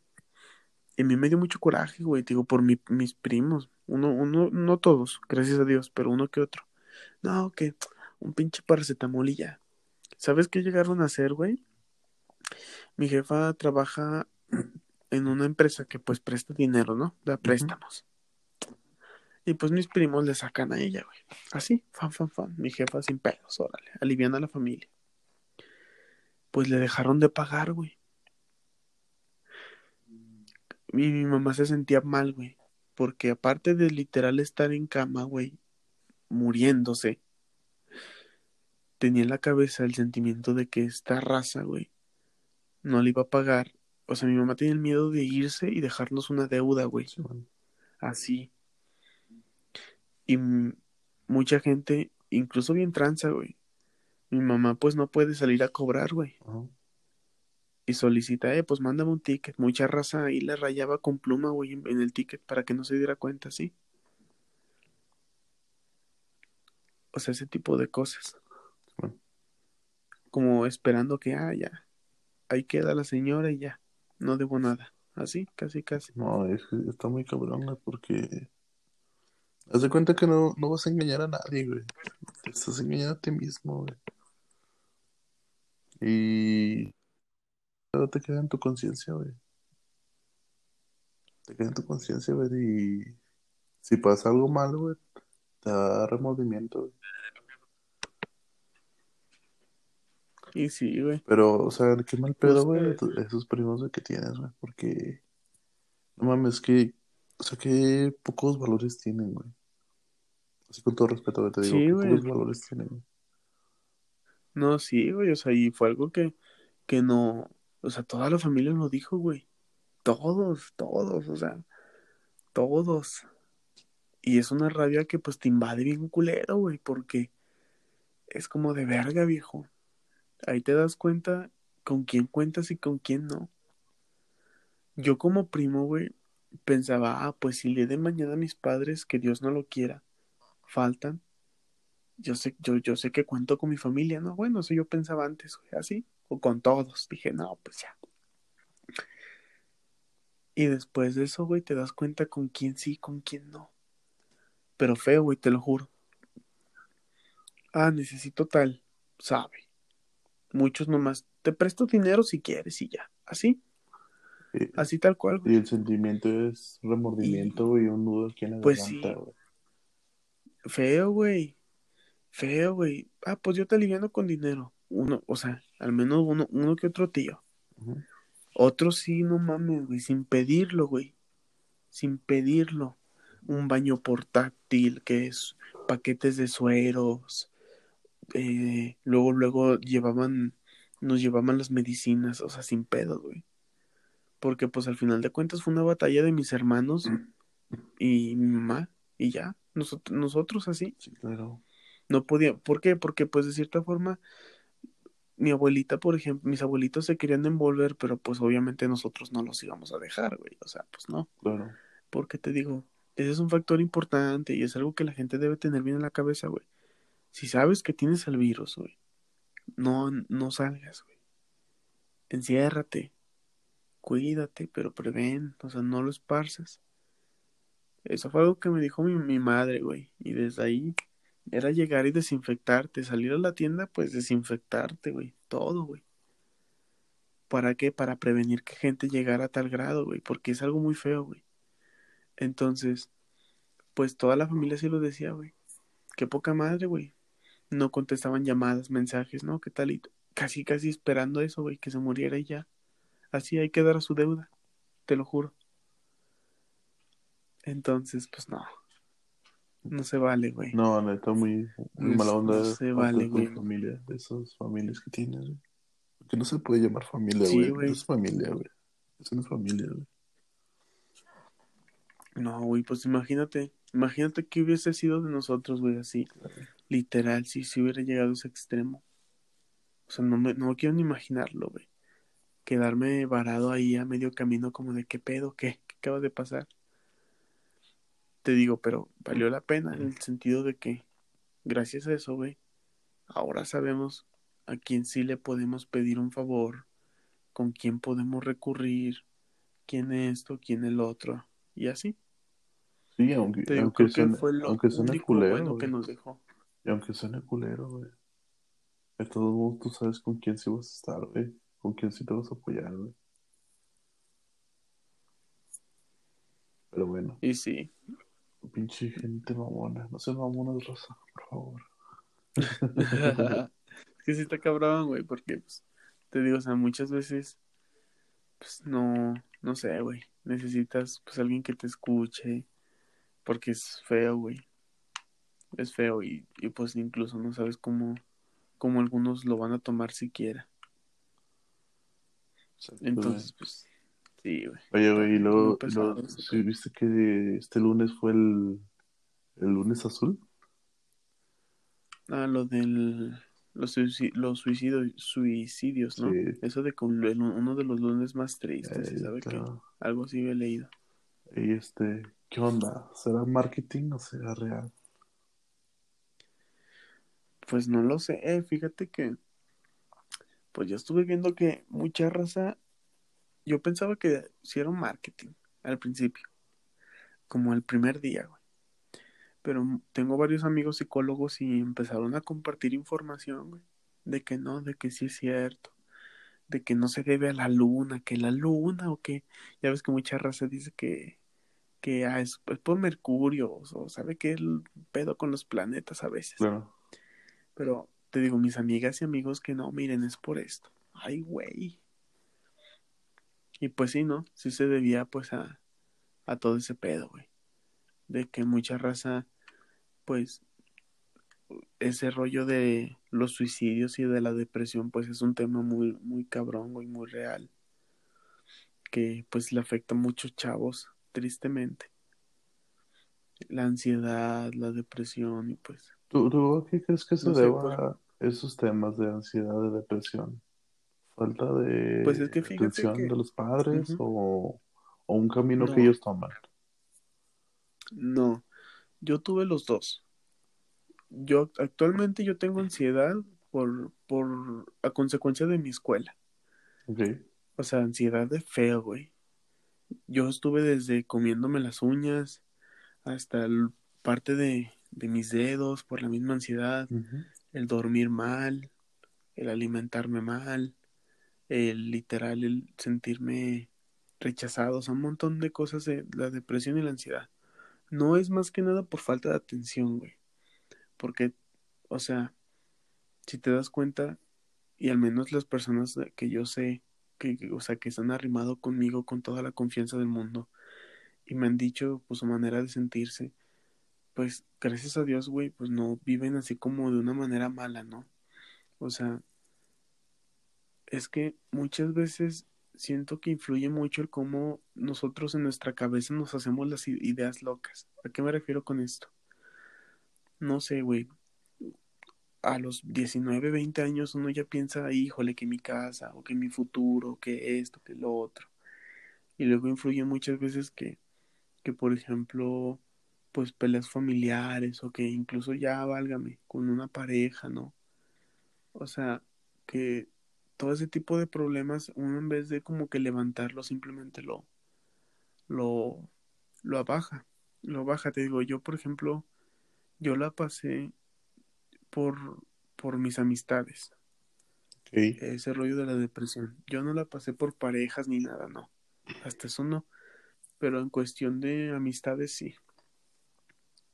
Y mí me dio mucho coraje, güey, digo, por mi, mis primos. Uno, uno, no todos, gracias a Dios, pero uno que otro. No, que un pinche paracetamol y ya. ¿Sabes qué llegaron a hacer, güey? Mi jefa trabaja en una empresa que pues presta dinero, ¿no? Da préstamos. Y pues mis primos le sacan a ella, güey. Así, fan, fan, fan. Mi jefa sin pelos, órale. Alivian a la familia. Pues le dejaron de pagar, güey. Y mi mamá se sentía mal, güey. Porque aparte de literal estar en cama, güey, muriéndose, tenía en la cabeza el sentimiento de que esta raza, güey, no le iba a pagar. O sea, mi mamá tenía el miedo de irse y dejarnos una deuda, güey. Así. Y mucha gente, incluso bien tranza, güey. Mi mamá pues no puede salir a cobrar, güey. Y solicita, eh, pues mándame un ticket. Mucha raza ahí le rayaba con pluma, güey, en, el ticket para que no se diera cuenta, ¿sí? O sea, ese tipo de cosas. Como esperando que, ah, ya, ahí queda la señora y ya, no debo nada. Así, casi, casi. No, es, está muy cabrón, porque Haz de cuenta que no, no vas a engañar a nadie, güey. Te estás engañando a ti mismo, güey. Y te queda en tu conciencia, güey. Te queda en tu conciencia, güey. Y si pasa algo malo, güey, te da remordimiento, güey. Y sí, güey. Pero, o sea, qué mal pedo, güey, esos primos que tienes, güey. Porque, no mames, que, o sea, qué pocos valores tienen, güey. Así con todo respeto, te digo, qué pocos valores tienen, güey. No, sí, güey, o sea, y fue algo que, que no, o sea, toda la familia lo dijo, güey. Todos, todos, o sea, todos. Y es una rabia que pues te invade bien culero, güey, porque es como de verga, viejo. Ahí te das cuenta con quién cuentas y con quién no. Yo como primo, güey, pensaba, ah, pues si le de mañana a mis padres, que Dios no lo quiera, faltan. Yo sé, yo, yo sé que cuento con mi familia, ¿no? Bueno, eso yo pensaba antes, güey, así con todos. Dije, no, pues ya. Y después de eso, güey, te das cuenta con quién sí, con quién no. Pero feo, güey, te lo juro. Ah, necesito tal, sabe. Muchos nomás, te presto dinero si quieres y ya. Así. Así tal cual, güey. Y el sentimiento es remordimiento, y, un nudo aquí en la pues sí. Feo, güey. Feo, güey. Ah, pues yo te aliviano con dinero uno, o sea, al menos uno, uno que otro tío. Otro sí, no mames, güey, sin pedirlo, güey. Sin pedirlo. Un baño portátil, que es paquetes de sueros. Eh, luego, luego llevaban, nos llevaban las medicinas, o sea, sin pedo, güey. Porque pues al final de cuentas fue una batalla de mis hermanos y mi mamá, y ya, nosotros, nosotros así. Sí, claro. No podía, ¿por qué? Porque pues de cierta forma mi abuelita, por ejemplo, mis abuelitos se querían envolver, pero pues obviamente nosotros no los íbamos a dejar, güey. O sea, pues no. Claro. Porque te digo, ese es un factor importante y es algo que la gente debe tener bien en la cabeza, güey. Si sabes que tienes el virus, güey, no, no salgas, güey. Enciérrate. Cuídate, pero prevén, o sea, no lo esparzas. Eso fue algo que me dijo mi, mi madre, güey. Y desde ahí era llegar y desinfectarte, salir a la tienda, pues desinfectarte, güey, todo, güey. ¿Para qué? Para prevenir que gente llegara a tal grado, güey, porque es algo muy feo, güey. Entonces, pues toda la familia sí lo decía, güey. Qué poca madre, güey. No contestaban llamadas, mensajes, ¿no? ¿Qué tal? Y casi, casi esperando eso, güey, que se muriera y ya. Así hay que dar a su deuda, te lo juro. Entonces, pues no. No se vale, güey. No, neta, muy, muy mala onda. No se vale, güey. familia, de esas familias que tienes, güey. Que no se puede llamar familia, Sí, güey. güey. no es familia, güey. Eso no es familia, güey. No, güey, pues imagínate. Imagínate qué hubiese sido de nosotros, güey, así. Literal, si se hubiera llegado a ese extremo. O sea, no me, no quiero ni imaginarlo, güey. Quedarme varado ahí a medio camino como de qué pedo, qué, qué acaba de pasar. Te digo, pero valió la pena en el sentido de que gracias a eso, güey, ahora sabemos a quién sí le podemos pedir un favor, con quién podemos recurrir, quién esto, quién el otro, y así. Sí, aunque, aunque, que fue lo aunque culero, bueno que nos dejó. Y aunque suene culero, güey. De todos modos, tú sabes con quién sí vas a estar, güey. Con quién sí te vas a apoyar, güey. Pero bueno, Y sí, pinche gente mamona. No sean mamonas, Rosa, por favor. es que sí está cabrón, güey, porque, pues, te digo, o sea, muchas veces, pues, no, no sé, güey, necesitas, pues, alguien que te escuche, porque es feo, güey, es feo y, y pues, incluso no sabes cómo, cómo algunos lo van a tomar siquiera, entonces, pues, sí, güey, Oye, güey, y luego, pesado luego, ese ¿sí pedo. ¿viste que este lunes fue el, el lunes azul? ah, lo del, los, suici- los suicidios, suicidios, ¿no? Sí. Eso de con el- uno de los lunes más tristes, ¿sí Eh, sabe claro. Algo así he leído. Y este, ¿qué onda? ¿Será marketing o será real? Pues no lo sé, eh, fíjate que, pues yo estuve viendo que mucha raza, yo pensaba que hicieron marketing al principio, como el primer día, güey. Pero tengo varios amigos psicólogos y empezaron a compartir información, güey, de que no, de que sí es cierto, de que no se debe a la luna, que la luna o que, ya ves que mucha raza dice que, que ah, es, por Mercurio, o sabe que el pedo con los planetas a veces. Claro. Pero te digo, mis amigas y amigos que no, miren, es por esto. Ay, güey. Y pues sí, ¿no? Sí se debía pues a, a todo ese pedo, güey. De que mucha raza, pues, ese rollo de los suicidios y de la depresión, pues es un tema muy, muy cabrón, güey, muy real. Que pues le afecta a muchos chavos, tristemente. La ansiedad, la depresión y pues ¿Tú, tú a qué crees que se No deba a esos temas de ansiedad, de depresión? ¿Falta de Pues es que atención que- de los padres o, o un camino No. que ellos toman? No, yo tuve los dos. Yo actualmente yo tengo ansiedad por, por a consecuencia de mi escuela. Ok, O sea, ansiedad de feo, güey. Yo estuve desde comiéndome las uñas hasta el- parte de, de mis dedos por la misma ansiedad, el dormir mal, el alimentarme mal, el literal, el sentirme rechazado, o sea, un montón de cosas de la depresión y la ansiedad. No es más que nada por falta de atención, güey. Porque, o sea, si te das cuenta, y al menos las personas que yo sé, que, o sea, que han arrimado conmigo con toda la confianza del mundo, y me han dicho, pues, su manera de sentirse, pues, gracias a Dios, güey, pues no viven así como de una manera mala, ¿no? O sea, es que muchas veces siento que influye mucho el cómo nosotros en nuestra cabeza nos hacemos las ideas locas. ¿A qué me refiero con esto? No sé, güey. A los 19, 20 años uno ya piensa, híjole, que mi casa, o que mi futuro, que esto, que lo otro. Y luego influye muchas veces que, que por ejemplo, pues peleas familiares, o que incluso ya, válgame, con una pareja, ¿no? O sea, que todo ese tipo de problemas, uno en vez de como que levantarlo, simplemente lo, lo, lo baja, lo baja. Te digo, yo por ejemplo, yo la pasé por, por mis amistades, ok. ese rollo de la depresión. Yo no la pasé por parejas ni nada, no. Hasta eso no. Pero en cuestión de amistades sí.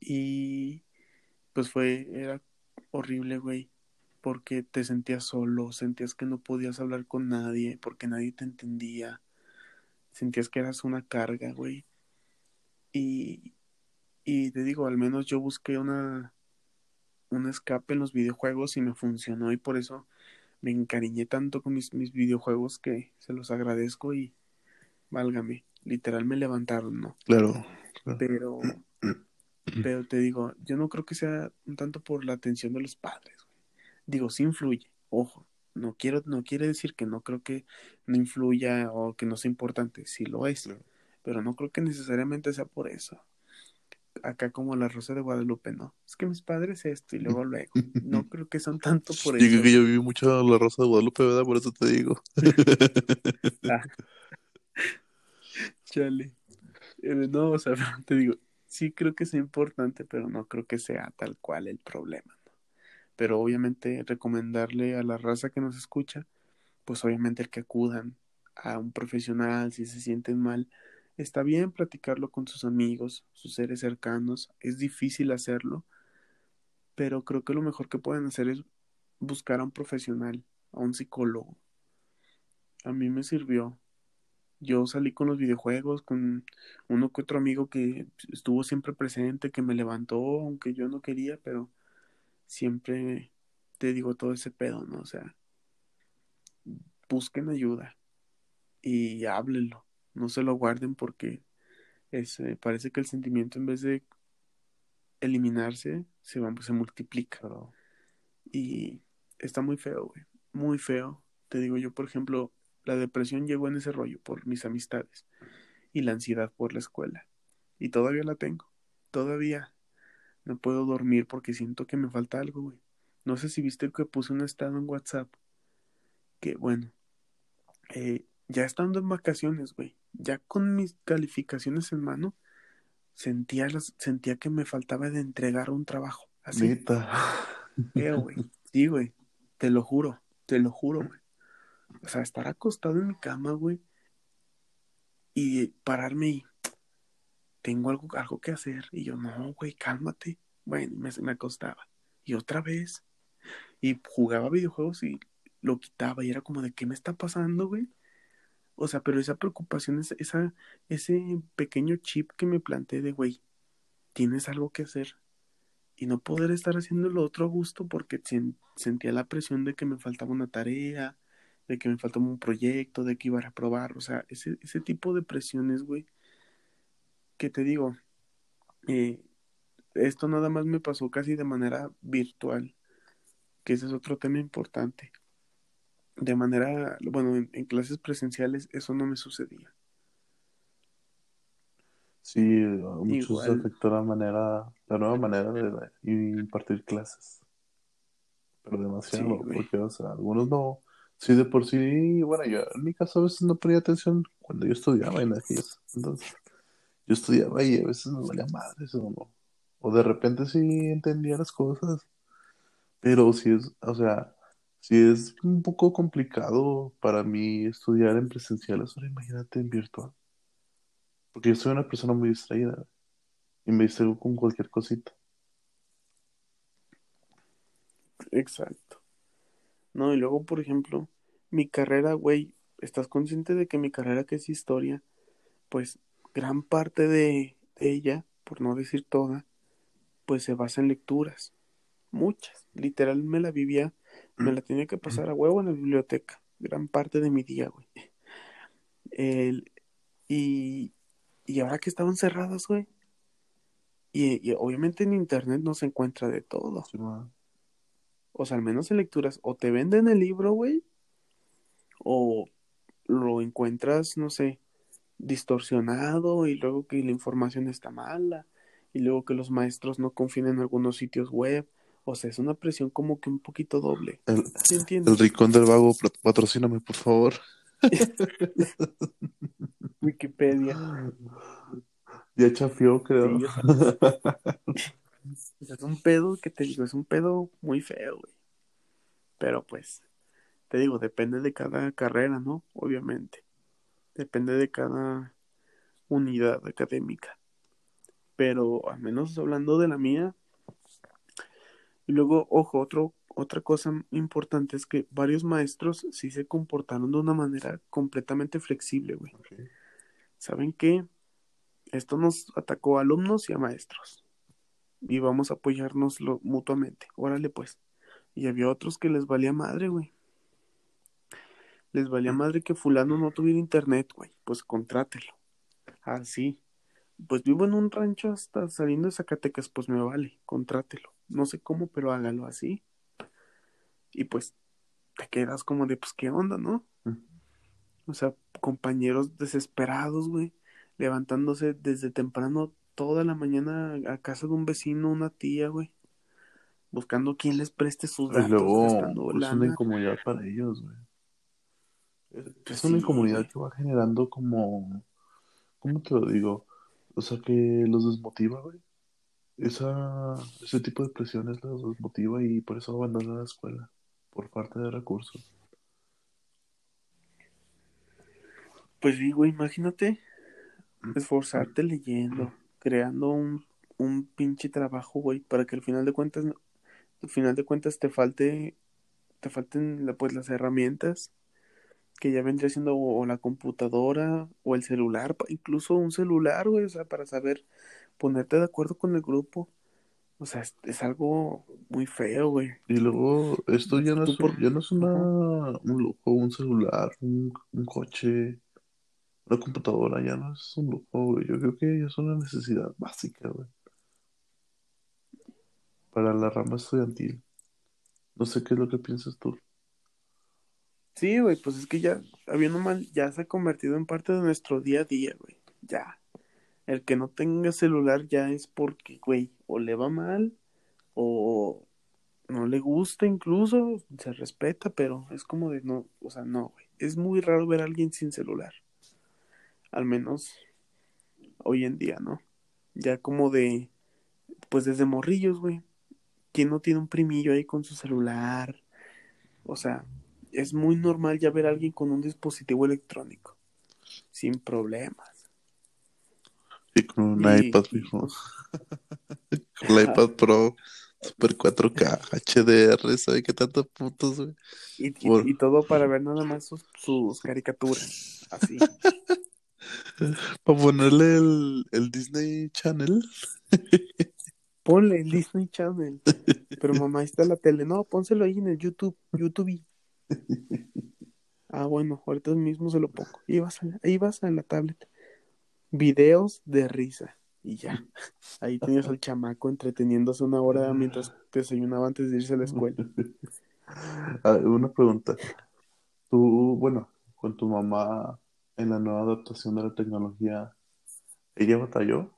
Y pues fue, era horrible, güey, porque te sentías solo, sentías que no podías hablar con nadie, porque nadie te entendía, sentías que eras una carga, güey. Y, y te digo, al menos yo busqué una, un escape en los videojuegos y me funcionó y por eso me encariñé tanto con mis, mis videojuegos que se los agradezco y válgame, literal me levantaron, ¿no? Claro. Pero, pero te digo, yo no creo que sea un tanto por la atención de los padres. Digo, sí influye, ojo, no quiero, no quiere decir que no creo que no influya o que no sea importante, sí lo es, pero no creo que necesariamente sea por eso acá como la Rosa de Guadalupe, ¿no? Es que mis padres esto y luego luego. No creo que son tanto por eso. Yo creo que yo viví mucho la Rosa de Guadalupe, ¿verdad? Por eso te digo. ah. Chale. Eh, no, o sea, te digo, sí creo que es importante, pero no creo que sea tal cual el problema. ¿no? Pero obviamente recomendarle a la raza que nos escucha, pues obviamente el que acudan a un profesional si se sienten mal, Está bien platicarlo con sus amigos, sus seres cercanos, es difícil hacerlo, pero creo que lo mejor que pueden hacer es buscar a un profesional, a un psicólogo. A mí me sirvió. Yo salí con los videojuegos, con uno que otro amigo que estuvo siempre presente, que me levantó, aunque yo no quería, pero siempre te digo todo ese pedo, ¿no? O sea, busquen ayuda y háblenlo no se lo guarden porque es, eh, parece que el sentimiento en vez de eliminarse se, va, se multiplica. Y está muy feo, güey. Muy feo. Te digo yo, por ejemplo, la depresión llegó en ese rollo por mis amistades y la ansiedad por la escuela. Y todavía la tengo. Todavía no puedo dormir porque siento que me falta algo, güey. No sé si viste que puse un estado en WhatsApp. Que bueno, eh, ya estando en vacaciones, güey, ya con mis calificaciones en mano, sentía, las, sentía que me faltaba de entregar un trabajo. Así. Eh, güey. Sí, güey. Te lo juro, te lo juro, güey. O sea, estar acostado en mi cama, güey, y pararme y tengo algo, algo que hacer. Y yo, no, güey, cálmate. Bueno, me, me acostaba. Y otra vez. Y jugaba videojuegos y lo quitaba. Y era como de, ¿qué me está pasando, güey? O sea, pero esa preocupación, esa, ese pequeño chip que me planteé de, güey, tienes algo que hacer. Y no poder estar haciendo lo otro a gusto porque sentía la presión de que me faltaba una tarea, de que me faltaba un proyecto, de que iba a probar. O sea, ese, ese tipo de presiones, güey, que te digo, eh, esto nada más me pasó casi de manera virtual, que ese es otro tema importante de manera, bueno, en, clases presenciales eso no me sucedía. Sí, a muchos afectó la manera, la nueva manera de, impartir clases. Pero demasiado, porque, o sea, algunos no, sí de por sí, bueno, yo en mi caso a veces no ponía atención cuando yo estudiaba en aquellos, entonces, yo estudiaba y a veces me valía madres o no, o de repente sí entendía las cosas, pero sí es, o sea, Sí, es un poco complicado para mí estudiar en presencial, ahora imagínate en virtual. Porque yo soy una persona muy distraída y me distraigo con cualquier cosita. Exacto. No, y luego, por ejemplo, mi carrera, güey, ¿estás consciente de que mi carrera, que es historia, pues gran parte de, ella, por no decir toda, pues se basa en lecturas. Muchas. Literal me la vivía me la tenía que pasar a huevo en la biblioteca, gran parte de mi día, güey. El, y, y ahora que estaban cerradas, güey. Y, obviamente en internet no se encuentra de todo. O sea, al menos en lecturas, o te venden el libro, güey, o lo encuentras, no sé, distorsionado y luego que la información está mala y luego que los maestros no confían en algunos sitios web o sea, es una presión como que un poquito doble. El, el rincón del vago, patrocíname, por favor. Wikipedia. Ya chafió, creo. es un pedo que te digo, es un pedo muy feo, güey. Pero pues, te digo, depende de cada carrera, ¿no? Obviamente. Depende de cada unidad académica. Pero al menos hablando de la mía, Y luego, ojo, otro, otra cosa importante es que varios maestros sí se comportaron de una manera completamente flexible, güey. ¿Saben qué? Esto nos atacó a alumnos y a maestros. Y vamos a apoyarnos lo- mutuamente. Órale, pues. Y había otros que les valía madre, güey. Les valía madre que fulano no tuviera internet, güey. Pues contrátelo. Así. Pues vivo en un rancho hasta saliendo de Zacatecas, pues me vale, contrátelo. No sé cómo, pero hágalo así. Y pues te quedas como de, pues, ¿qué onda, no? O sea, compañeros desesperados, güey, levantándose desde temprano toda la mañana a casa de un vecino, una tía, güey, buscando quién les preste sus Y datos, luego, gastando pues una lana. incomodidad para ellos, güey. Es, es Pues una sí, incomodidad güey. que va generando como, ¿cómo te lo digo? O sea, que los desmotiva, güey. Esa, ese tipo de presiones los desmotiva y por eso abandonan la escuela, por falta de recursos. Pues sí, güey, imagínate esforzarte leyendo, creando un, un pinche trabajo, güey, para que al final de cuentas, al final de cuentas te falte, te falten pues las herramientas que ya vendría siendo o, o la computadora o el celular, incluso un celular, güey, o sea, para saber ponerte de acuerdo con el grupo. O sea, es, es algo muy feo, güey. Y luego, esto ya no es, por- un- ya no es una, un lujo, un celular, un, un coche, una computadora, ya no es un lujo, güey. Yo creo que ya es una necesidad básica, güey. Para la rama estudiantil. No sé qué es lo que piensas tú. Sí, güey, pues es que ya, habiendo mal, ya se ha convertido en parte de nuestro día a día, güey. Ya. El que no tenga celular ya es porque, güey, o le va mal, o no le gusta incluso, se respeta, pero es como de no, o sea, no, güey. Es muy raro ver a alguien sin celular. Al menos hoy en día, ¿no? Ya como de, pues desde morrillos, güey. ¿Quién no tiene un primillo ahí con su celular? O sea, es muy normal ya ver a alguien con un dispositivo electrónico. Sin problemas. Y con un Y- iPad, pues, Con el iPad Pro, Super 4K, HDR, ¿sabe qué tantos puntos, güey? y, y- Por- y todo para ver nada más sus, sus caricaturas. Así. Para ponerle el, el Disney Channel. Ponle el Disney Channel. Pero mamá, ahí está la tele. No, pónselo ahí en el YouTube. YouTube. Ah, bueno, ahorita mismo se lo pongo. Ahí vas, a la, ahí vas a la tablet. Videos de risa. Y ya. Ahí tienes al chamaco entreteniéndose una hora mientras desayunaba antes de irse a la escuela. Ah, una pregunta. Tú, bueno, con tu mamá en la nueva adaptación de la tecnología, ¿ella batalló?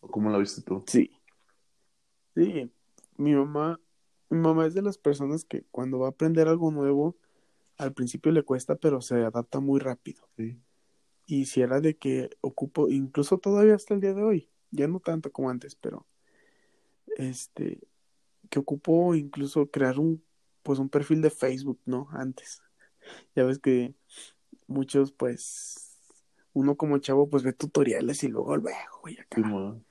¿O cómo la viste tú? Sí. Sí. Mi mamá, mi mamá es de las personas que cuando va a aprender algo nuevo, al principio le cuesta, pero se adapta muy rápido. Sí. Y si era de que ocupo, incluso todavía hasta el día de hoy, ya no tanto como antes, pero este, que ocupo incluso crear un, pues un perfil de Facebook, ¿no? Antes. Ya ves que muchos, pues, uno como chavo, pues ve tutoriales y luego luego, güey, acá. Sí.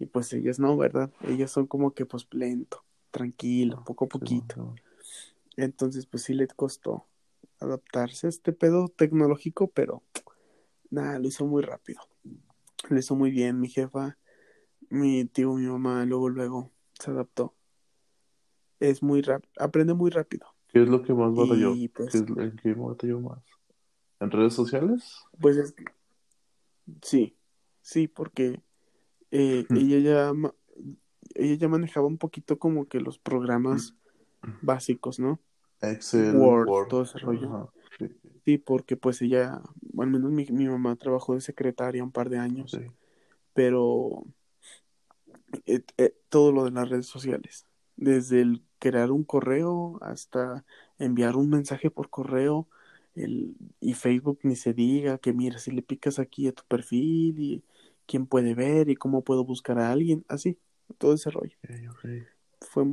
Y pues ellas no, ¿verdad? Ellas son como que, pues, lento, tranquilo, poco a poquito. sí. Entonces, pues sí le costó adaptarse a este pedo tecnológico, pero nada, lo hizo muy rápido. Lo hizo muy bien, mi jefa, mi tío, mi mamá, luego, luego se adaptó. Es muy rápido, aprende muy rápido. ¿Qué es lo que más batalló? Pues, ¿Qué es- ¿En qué batalló más? ¿En redes sociales? pues es que- sí, sí, porque eh, ella ya ma- ella ya manejaba un poquito como que los programas básicos, ¿no? Excel, Word, todo ese rollo. Ajá, sí, Sí, porque pues ella, al menos mi, mi mamá trabajó de secretaria un par de años, sí. pero eh, eh, todo lo de las redes sociales, desde el crear un correo hasta enviar un mensaje por correo, el, y Facebook ni se diga que mira, si le picas aquí a tu perfil y quién puede ver y cómo puedo buscar a alguien, así, todo ese rollo. Fue,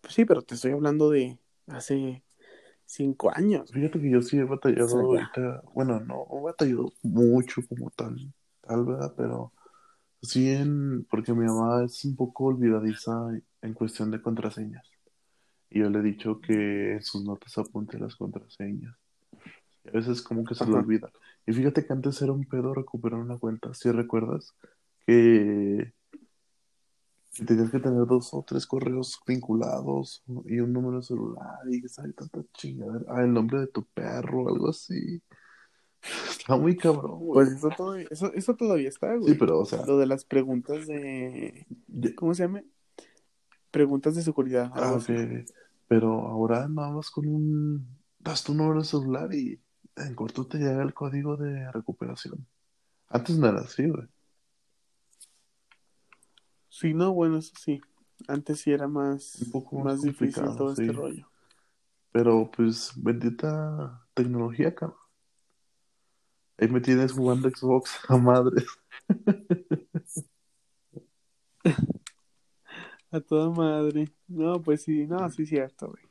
pues sí, pero te estoy hablando de hace cinco años. Fíjate que yo sí he batallado O sea, ya. ahorita, bueno, no he batallado mucho como tal, tal verdad, pero sí en, porque mi mamá es un poco olvidadiza en cuestión de contraseñas. Y yo le he dicho que en sus notas apunte las contraseñas. A veces como que se Ajá. olvida. Y fíjate que antes era un pedo recuperar una cuenta. ¿Sí recuerdas? Que, tenías que tener dos o tres correos vinculados y un número de celular y que sabe tanta chingadera. Ah, el nombre de tu perro, algo así. Está muy cabrón, güey. Pues eso todavía, eso, eso todavía está, güey. Sí, pero, o sea, Lo de las preguntas de... ¿Cómo se llama? Preguntas de seguridad. ah, ok. así. Pero ahora nada más con un... Das tu número de celular y en corto te llega el código de recuperación. Antes no era así, güey. Sí, no, bueno, eso sí. Antes sí era más, Un poco más más difícil todo sí. este rollo. Pero pues, bendita tecnología, cabrón. Ahí me tienes jugando Xbox a madres. A toda madre. No, pues sí, no, sí es cierto, güey.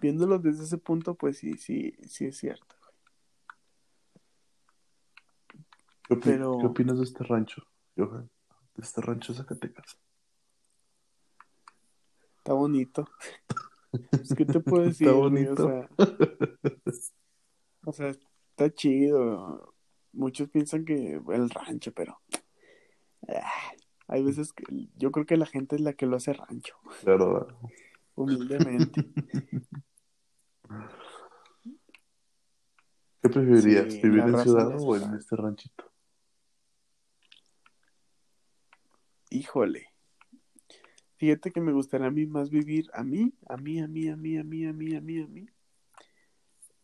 Viéndolo desde ese punto, pues sí, sí, sí es cierto. ¿Qué, opi- Pero- ¿Qué opinas de este rancho, Johan? De este rancho de Zacatecas. Está bonito. Es que te puedo decir, Está güey? bonito. O sea, o sea, está chido. Muchos piensan que el rancho, pero ah, hay veces que yo creo que la gente es la que lo hace rancho, Claro, humildemente. ¿qué preferirías? Sí, ¿Vivir en ciudad o en este ranchito? Híjole. Fíjate que me gustaría a mí más vivir a mí, a mí, a mí, a mí, a mí, a mí, a mí, a mí,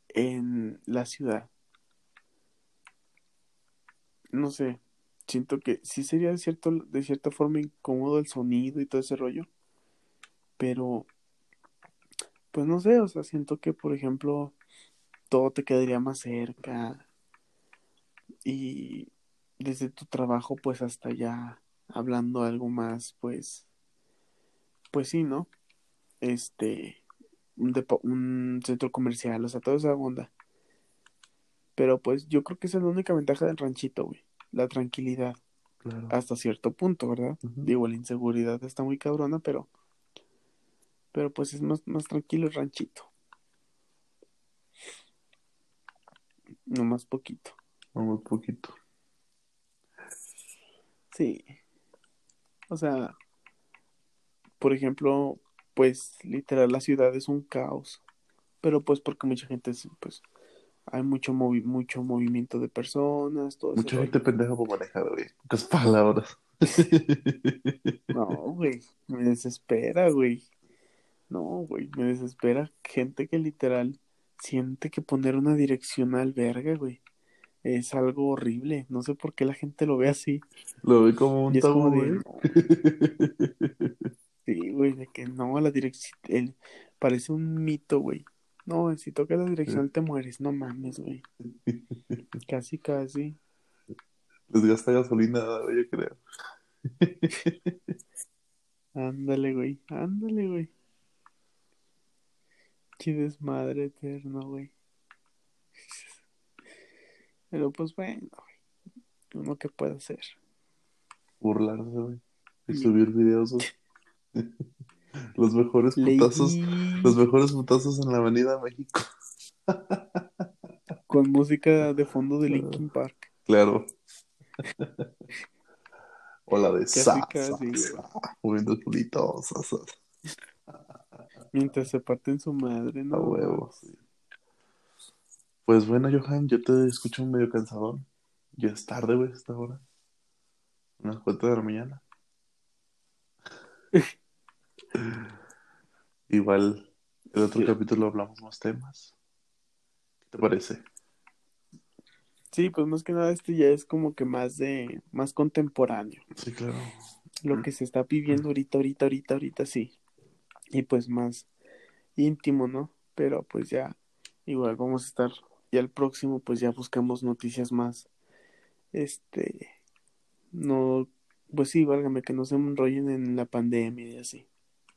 en la ciudad. No sé, siento que sí sería de cierto, de cierta forma incómodo el sonido y todo ese rollo, pero pues no sé, o sea, siento que por ejemplo todo te quedaría más cerca y desde tu trabajo pues hasta allá hablando algo más pues pues sí, ¿no? Este un, depo- un centro comercial, o sea, toda esa onda. Pero pues yo creo que esa es la única ventaja del ranchito, güey. La tranquilidad, Claro. hasta cierto punto, ¿verdad? Digo, la inseguridad está muy cabrona, pero pero pues es más, más tranquilo el ranchito. No más poquito. Muy poquito. Sí. O sea, por ejemplo, pues literal la ciudad es un caos. Pero pues porque mucha gente, es, pues, hay mucho movi mucho movimiento de personas, todo Mucha rollo. gente pendeja por manejar, güey. Pocas palabras. No, güey, me desespera, güey. No, güey, me desespera gente que literal siente que poner una dirección al verga, güey, es algo horrible. No sé por qué la gente lo ve así. Lo ve como un como tabú, de, sí, güey, de que no, la dirección, el, parece un mito, güey. No, si tocas la dirección te mueres, no mames, güey. Casi, casi. Les gasta gasolina, yo creo. Ándale, güey, ándale, güey. Qué desmadre eterno, güey. Pero pues bueno, güey. Uno que puede hacer. Burlarse, güey. Y subir videos. Los mejores putazos. Leí Los mejores putazos en la Avenida México. con música de fondo de Linkin Park. Claro. O la de Casi, sa, casi, sa, güey. sa, moviendo el culito, Mientras se parten su madre, a ¿no? huevo. sí. Pues bueno, Johan, yo te escucho medio cansadón. Ya es tarde, güey, hasta ahora. Unas cuatro de la mañana. Igual, el otro Sí. capítulo hablamos más temas. ¿Qué te parece? Sí, pues más que nada este ya es como que más de, más contemporáneo. Sí, claro. Lo que se está viviendo ahorita, ahorita, ahorita, ahorita, sí. Y pues más íntimo, ¿no? Pero pues ya, igual vamos a estar, ya el próximo, pues ya buscamos noticias más, este, no, pues sí, válgame, que no se enrollen en la pandemia y así,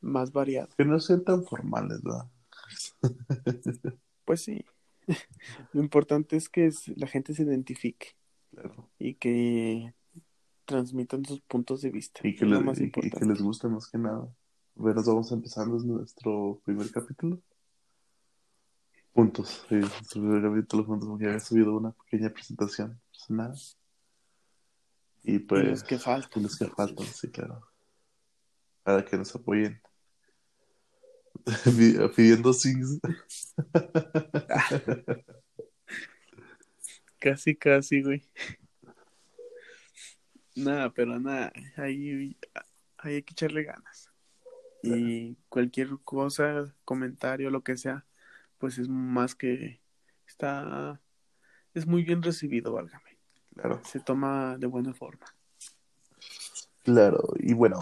más variado. Que no sean tan formales, ¿verdad? Pues sí, lo importante es que la gente se identifique Claro. y que transmitan sus puntos de vista. Y que, les, más y que- y les guste más que nada. Bueno, vamos empezando nuestro primer capítulo. Juntos, sí, nuestro primer capítulo juntos, porque había subido una pequeña presentación personal. Y pues. Y los que faltan. los que faltan, sí, claro. Para que nos apoyen. Pidiendo sings. Casi, casi, güey. Nada, pero nada, ahí, ahí hay que echarle ganas. Y cualquier cosa, comentario, lo que sea, pues es más que está, es muy bien recibido, válgame. Claro. Se toma de buena forma. Claro, y bueno,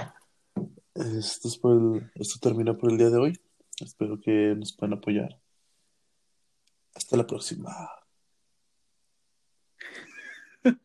esto, es por el- esto termina por el día de hoy. Espero que nos puedan apoyar. Hasta la próxima.